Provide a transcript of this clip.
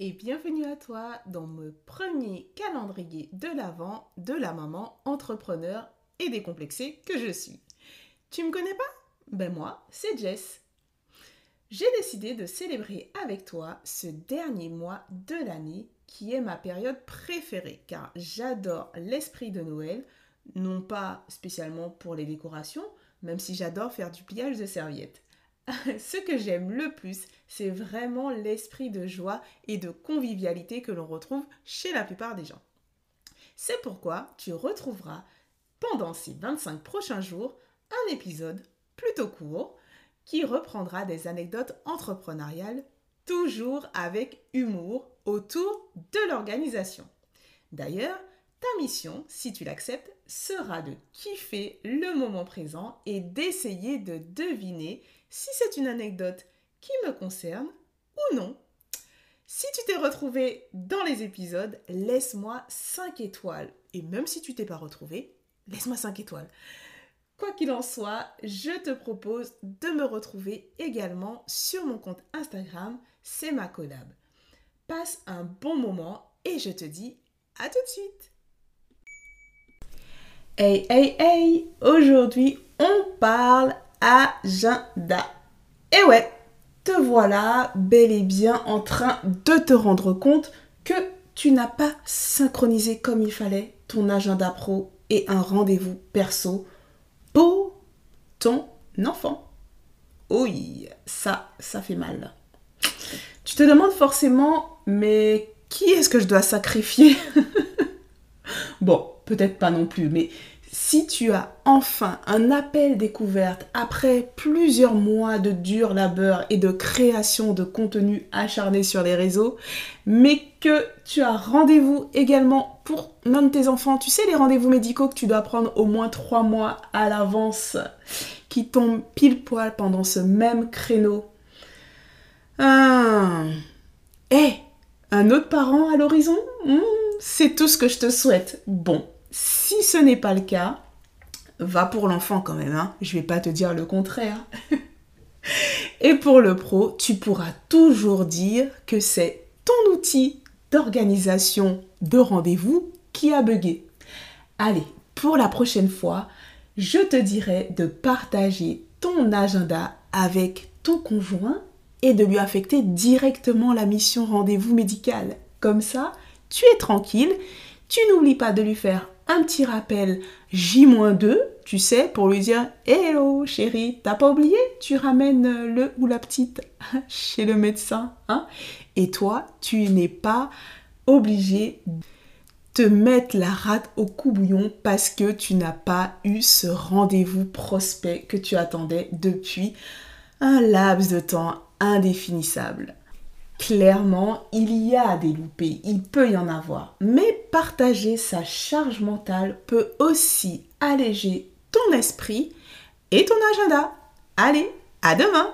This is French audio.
et bienvenue à toi dans le premier calendrier de l'Avent de la maman entrepreneur et décomplexée que je suis. Tu me connais pas? Ben moi, c'est Jess. J'ai décidé de célébrer avec toi ce dernier mois de l'année qui est ma période préférée car j'adore l'esprit de Noël, non pas spécialement pour les décorations, même si j'adore faire du pliage de serviettes. Ce que j'aime le plus, c'est vraiment l'esprit de joie et de convivialité que l'on retrouve chez la plupart des gens. C'est pourquoi tu retrouveras pendant ces 25 prochains jours un épisode plutôt court qui reprendra des anecdotes entrepreneuriales, toujours avec humour, autour de l'organisation. D'ailleurs, ta mission, si tu l'acceptes, sera de kiffer le moment présent et d'essayer de deviner si c'est une anecdote qui me concerne ou non. Si tu t'es retrouvé dans les épisodes, laisse-moi 5 étoiles. Et même si tu t'es pas retrouvé, laisse-moi 5 étoiles. Quoi qu'il en soit, je te propose de me retrouver également sur mon compte Instagram, c'est ma collab. Passe un bon moment et je te dis à tout de suite. Hey, hey, hey Aujourd'hui, on parle agenda. Et ouais, te voilà bel et bien en train de te rendre compte que tu n'as pas synchronisé comme il fallait ton agenda pro et un rendez-vous perso pour ton enfant. Oui, ça, ça fait mal. Tu te demandes forcément, mais qui est-ce que je dois sacrifier? Bon, peut-être pas non plus, mais si tu as enfin un appel découverte après plusieurs mois de dur labeur et de création de contenu acharné sur les réseaux, mais que tu as rendez-vous également pour l'un de tes enfants, tu sais les rendez-vous médicaux que tu dois prendre au moins trois mois à l'avance, qui tombent pile poil pendant ce même créneau. Ah. Eh, un autre parent à l'horizon? Hmm, C'est tout ce que je te souhaite. Bon, si ce n'est pas le cas, va pour l'enfant quand même, hein. je vais pas te dire le contraire. Et pour le pro, tu pourras toujours dire que c'est ton outil d'organisation de rendez-vous qui a bugué. Allez, pour la prochaine fois, je te dirai de partager ton agenda avec ton conjoint et de lui affecter directement la mission rendez-vous médical. Comme ça, tu es tranquille, tu n'oublies pas de lui faire petit rappel J-2, tu sais, pour lui dire Hello chérie, t'as pas oublié Tu ramènes le ou la petite chez le médecin. Hein? Et toi, tu n'es pas obligé de te mettre la rate au cou bouillon parce que tu n'as pas eu ce rendez-vous prospect que tu attendais depuis un laps de temps indéfinissable. Clairement, il y a des loupés, il peut y en avoir. Mais partager sa charge mentale peut aussi alléger ton esprit et ton agenda. Allez, à demain